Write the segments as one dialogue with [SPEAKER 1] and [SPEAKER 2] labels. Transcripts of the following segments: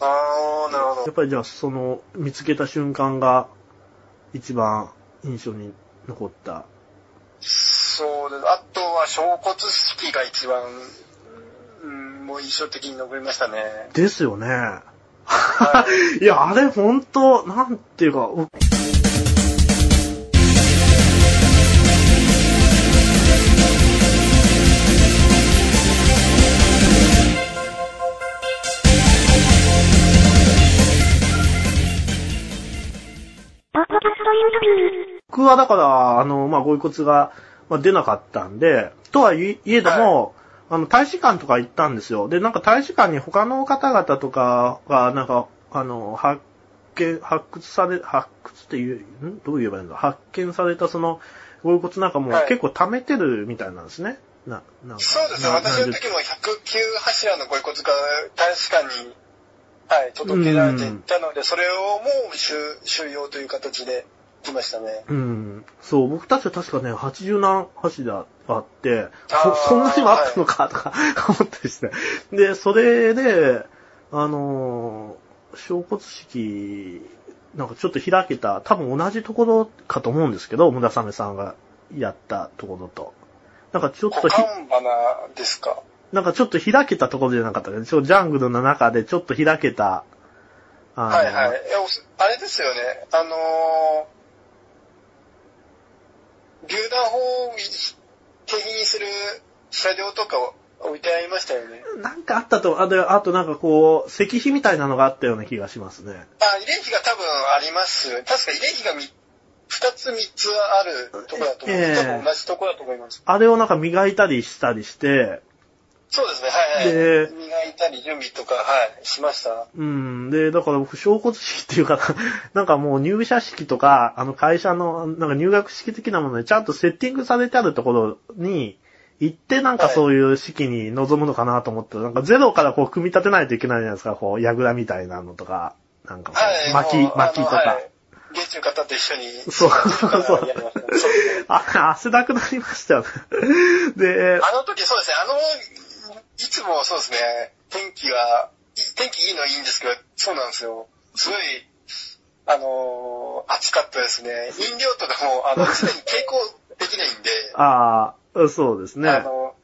[SPEAKER 1] あー、なるほど。
[SPEAKER 2] やっぱりじゃあその見つけた瞬間が一番印象に残った。
[SPEAKER 1] そうです。あとは、小骨式が一番、うん、もう印象的に残りましたね。
[SPEAKER 2] ですよね。
[SPEAKER 1] はい
[SPEAKER 2] や、あれほんと、なんていうか、僕はだから、あの、まあ、ご遺骨が、まあ、出なかったんで、とはいえども、あの、大使館とか行ったんですよ。で、なんか大使館に他の方々とかが、なんか、あの、発見、発掘され、発掘っていう、ん？どう言えばいいんだ発見されたその、ご遺骨なんかも
[SPEAKER 1] はい
[SPEAKER 2] 結構貯めてるみたいなんですね。な、なんか。
[SPEAKER 1] そうですね。
[SPEAKER 2] な
[SPEAKER 1] 私の時も109柱のご遺骨が大使館に、はい、届けられていったので、それをもう収収容という形で来ましたね。
[SPEAKER 2] うん。そう、僕たちは確かね、80何柱あって、そ、そんなにもあったのかとか思ったりして。で、それで、あのー、小骨式、なんかちょっと開けた、多分同じところかと思うんですけど、村雨さんがやったところと。なんかちょっとひ、
[SPEAKER 1] ですか？
[SPEAKER 2] なんかちょっと開けたところじゃなかったかね。ちょジャングルの中でちょっと開けた、あのー
[SPEAKER 1] はいはい。あれですよね。あのー、榴弾砲を景品にする車両とかを置いてありましたよね。
[SPEAKER 2] なんかあったと、あであとなんかこう、石碑みたいなのがあったような気がしますね。
[SPEAKER 1] あ、慰霊碑が多分あります。確か慰霊碑がみ二つ三つあるところだと思う。
[SPEAKER 2] ええ
[SPEAKER 1] 多分同じところだと思います。
[SPEAKER 2] あれをなんか磨いたりしたりして、
[SPEAKER 1] そうですね、はいはい。
[SPEAKER 2] で
[SPEAKER 1] 磨いたり準備とか、はい、しました？
[SPEAKER 2] うん。で、だから僕、小骨式っていうかな、なんかもう入社式とか、あの会社の、なんか入学式的なものでちゃんとセッティングされてあるところに行ってなんか
[SPEAKER 1] はい
[SPEAKER 2] そういう式に臨むのかなと思って、なんかゼロからこう組み立てないといけないじゃないですか、こう、櫓みたいなのとか、なんか
[SPEAKER 1] はい。
[SPEAKER 2] 巻き、巻きとか。
[SPEAKER 1] はい現地の方と一緒に。
[SPEAKER 2] そうそう あ、汗だくなりましたよね。で、
[SPEAKER 1] あの時そうですね、あの、いつもそうですね、天気は、い天気いいのはいいんですけど、そうなんですよ。すごい、あのー暑かったですね。飲料とかも、あの、常に傾向できないんで、
[SPEAKER 2] ああ、そうですね。
[SPEAKER 1] あの、はい、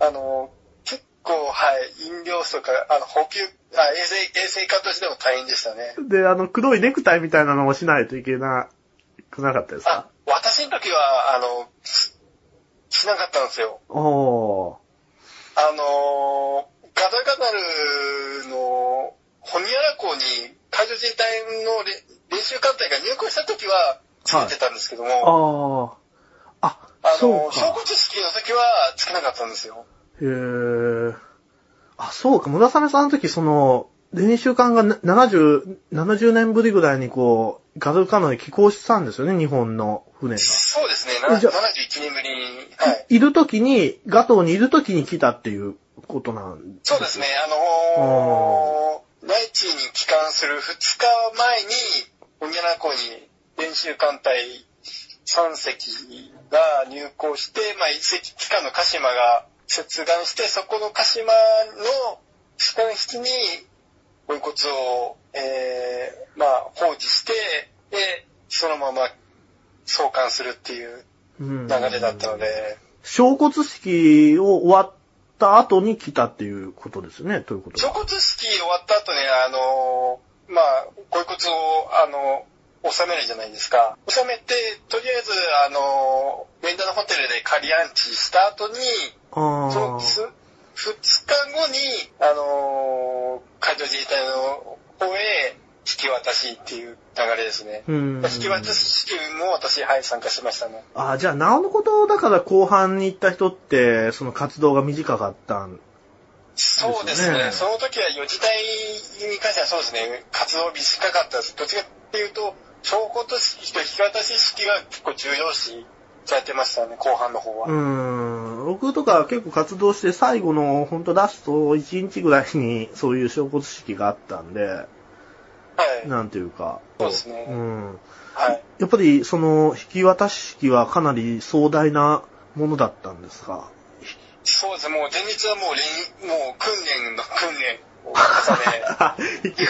[SPEAKER 1] あの、結構、はい、飲料とか、あの、補給、あ衛生、衛生課としても大変でしたね。
[SPEAKER 2] で、あの、黒いネクタイみたいなのをしないといけなくなかったです
[SPEAKER 1] あ
[SPEAKER 2] か、
[SPEAKER 1] 私の時は、あの、ししなかったんですよ。
[SPEAKER 2] おー。
[SPEAKER 1] あのーガダガダルの、ホニアラ港に海上自衛隊のれ練習艦隊が入港した時はつけてたんですけども、
[SPEAKER 2] ああ。あ、
[SPEAKER 1] あ
[SPEAKER 2] そう
[SPEAKER 1] の、小
[SPEAKER 2] か。
[SPEAKER 1] 骨式の時はつけなかったんですよ。
[SPEAKER 2] へー。あ、そうか。村雨さんの時、その、練習艦がな70、70年ぶりぐらいにこう、ガルカナで寄港したんですよね、日本の船が。
[SPEAKER 1] そうですね、な
[SPEAKER 2] じゃあ
[SPEAKER 1] 71年ぶりに。はい。
[SPEAKER 2] いる時に、ガトーにいる時に来たっていうことなん
[SPEAKER 1] そうですね、あのー、内地に帰還する2日前に、ホニアラ港に練習艦隊3隻が入港して、まあ、一隻機関の鹿島が接岸して、そこの鹿島の宿管室に、ご遺骨を、えー、まあ、放置して、で、そのまま送還するっていう
[SPEAKER 2] うん
[SPEAKER 1] 流れだったので、
[SPEAKER 2] 小骨式を終わった後に来たっていうことですね、ということは。
[SPEAKER 1] 小骨式終わった後ね、あのーまあ、ご遺骨を、あの収めるじゃないですか。収めて、とりあえず、あのー、ンダのホテルで仮安置した後に。そのつ、二日後に、あのー海上自衛隊の方へ引き渡しっていう流れですね。
[SPEAKER 2] うん。
[SPEAKER 1] 引き渡し式も私、はい、参加しましたね。
[SPEAKER 2] ああ、じゃあ、なおのことだから後半に行った人って、その活動が短かったん。
[SPEAKER 1] そうですね。その時は、四時代に関してはそうですね、活動短かったです。どっちかっていうと、証拠と引き渡し式が結構重要視されてましたね、後半の方は。
[SPEAKER 2] うーん。僕とか結構活動して最後のほんとラスト1日ぐらいにそういう小骨式があったんで、
[SPEAKER 1] はい。
[SPEAKER 2] なんていうか。
[SPEAKER 1] そうですね
[SPEAKER 2] うん。
[SPEAKER 1] はい。
[SPEAKER 2] やっぱりその引き渡し式はかなり壮大なものだったんですか？
[SPEAKER 1] そうですね、もう前日はもう練、もう訓練の訓練。を重ね、
[SPEAKER 2] 引き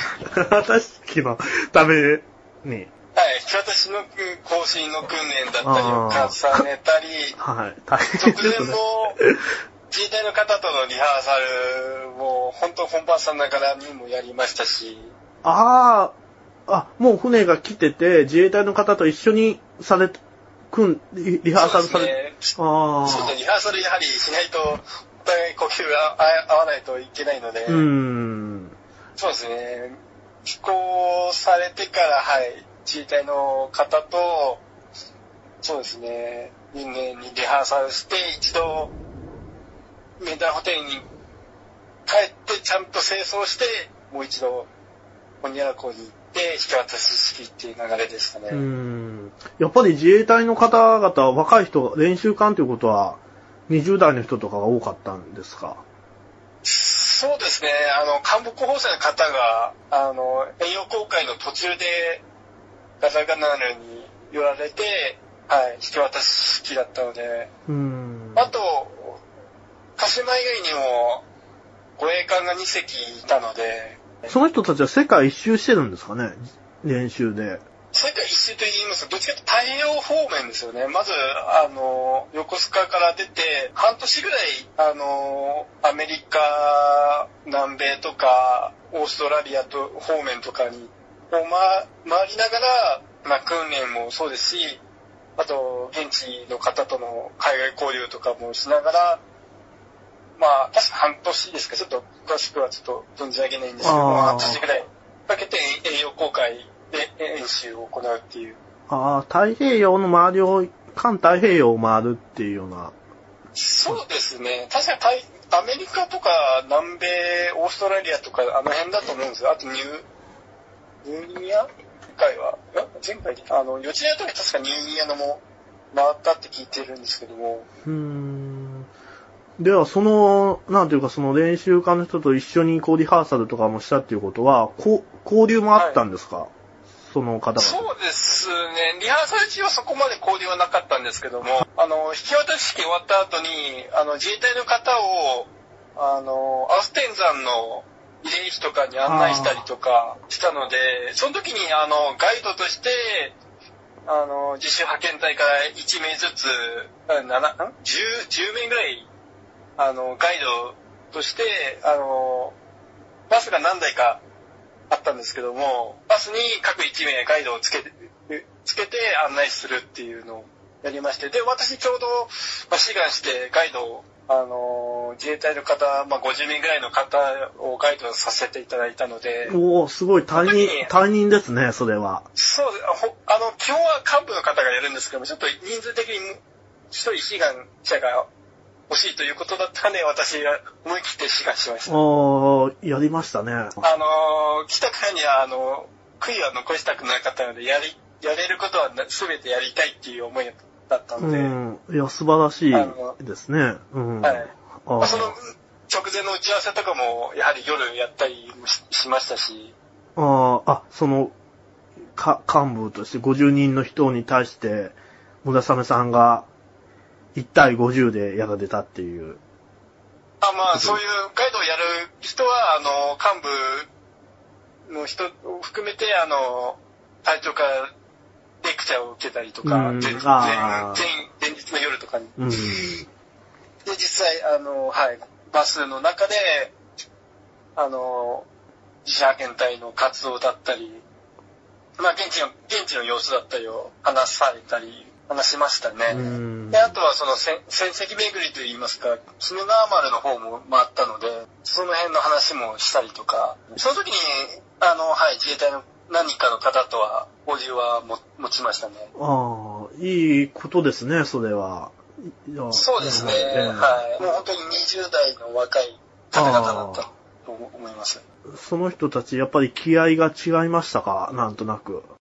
[SPEAKER 2] 渡し機のために。
[SPEAKER 1] はい、引き渡しの更新の訓練だったりを重ねたり、
[SPEAKER 2] はい。大変
[SPEAKER 1] 直
[SPEAKER 2] ですね。
[SPEAKER 1] 前の自衛隊の方とのリハーサルも、本当本番さながらにもやりましたし、
[SPEAKER 2] ああ、あ、もう船が来てて、自衛隊の方と一緒にされ、くん、リリハーサルされて、
[SPEAKER 1] そうですね
[SPEAKER 2] ああ。
[SPEAKER 1] そうですね、リハーサルやはりしないと、お互い呼吸が合わないといけないので、
[SPEAKER 2] うーん。
[SPEAKER 1] そうですね、飛行されてから、はい、自衛隊の方と、そうですね、人間にリハーサルして、一度、メンタルホテルに帰って、ちゃんと清掃して、もう一度、ホニャラ湖に行って、引き渡し式っていう流れですかね。
[SPEAKER 2] うーん。やっぱり自衛隊の方々、若い人、練習官ということは、20代の人とかが多かったんですか？
[SPEAKER 1] そうですね、あの、幹部候補生の方が、あの、栄養公開の途中で、ガザガナルに寄られて、はい、引き渡し式だったので、
[SPEAKER 2] うーん。
[SPEAKER 1] あと、鹿島以外にも、護衛艦が2隻いたので、
[SPEAKER 2] その人たちは世界一周してるんですかね？練習で。
[SPEAKER 1] 世界一周と言いますと、どっちかというと太平洋方面ですよね。まず、あの、横須賀から出て、半年ぐらい、あの、アメリカ、南米とか、オーストラリアと方面とかに、をま、回りながら、まあ、訓練もそうですし、あと、現地の方との海外交流とかもしながら、まあ、確か半年ですか、ちょっと詳しくはちょっと存じ上げないんですけど半年ぐらいかけて栄養公開で演習を行うっていう。
[SPEAKER 2] ああ、太平洋の周りを、環太平洋を回るっていうような。
[SPEAKER 1] そうですね。確かに大アメリカとか南米、オーストラリアとかあの辺だと思うんですよ。あとニュー、ニューギニア今回は、前回で、あの、予知の時確かニューギニアのも回ったって聞いてるんですけども、
[SPEAKER 2] うーん。では、その、なんていうか、その練習家の人と一緒にこうリハーサルとかもしたっていうことは、こう交流もあったんですか、その方々。
[SPEAKER 1] そうですね。リハーサル中はそこまで交流はなかったんですけども、あの、引き渡し式終わった後に、あの、自衛隊の方を、あの、アウステン山の慰霊碑とかに案内したりとかしたので、その時に、あの、ガイドとして、あの、自主派遣隊から1名ずつ、7、10, 10名ぐらい、あの、ガイドとして、あの、バスが何台かあったんですけども、バスに各1名ガイドをつけて、つけて案内するっていうのをやりまして、で、私ちょうど、まあ、志願してガイドを、あの、自衛隊の方、まあ、50名ぐらいの方をガイドさせていただいたので、
[SPEAKER 2] おおすごい退任、退任ですね、それは。
[SPEAKER 1] そうですほあの、基本は幹部の方がやるんですけども、ちょっと人数的に一人志願者が欲しいということだったんで、私が思い切って志願しました。
[SPEAKER 2] おーやりましたね。
[SPEAKER 1] あの、来たからには、あの、悔いは残したくなかったので、やり、やれることはな全てやりたいっていう思いだった
[SPEAKER 2] う
[SPEAKER 1] ので、
[SPEAKER 2] ん。いや、素晴らしいですね。うん。
[SPEAKER 1] はい。
[SPEAKER 2] あー
[SPEAKER 1] まあ、その直前の打ち合わせとかも、やはり夜やったりもししましたし、
[SPEAKER 2] あーあ、その、か、幹部として50人の人に対して、村雨さんが1対50でやられたっていう。
[SPEAKER 1] あまあ、そういうガイドをやる人は、あの、幹部の人を含めて、あの、隊長からレクチャーを受けたりとか、
[SPEAKER 2] うん
[SPEAKER 1] 前前前前日の夜とかに。
[SPEAKER 2] うん。
[SPEAKER 1] で、実際、あの、はい、バスの中で、あの、自社派遣隊の活動だったり、まあ、現地の、現地の様子だったりを話されたり、話しましたね。
[SPEAKER 2] うん
[SPEAKER 1] で、あとはその戦戦績巡りといいますか、鬼怒川丸の方も回ったので、その辺の話もしたりとか、その時に、あの、はい、自衛隊の何人かの方とは交流はも持ちましたね。
[SPEAKER 2] ああ、いいことですね、それは。
[SPEAKER 1] そうですね、
[SPEAKER 2] ええ
[SPEAKER 1] はい。もう本当に20代の若い方々だったと思います。
[SPEAKER 2] その人たち、やっぱり気合が違いましたか？なんとなく。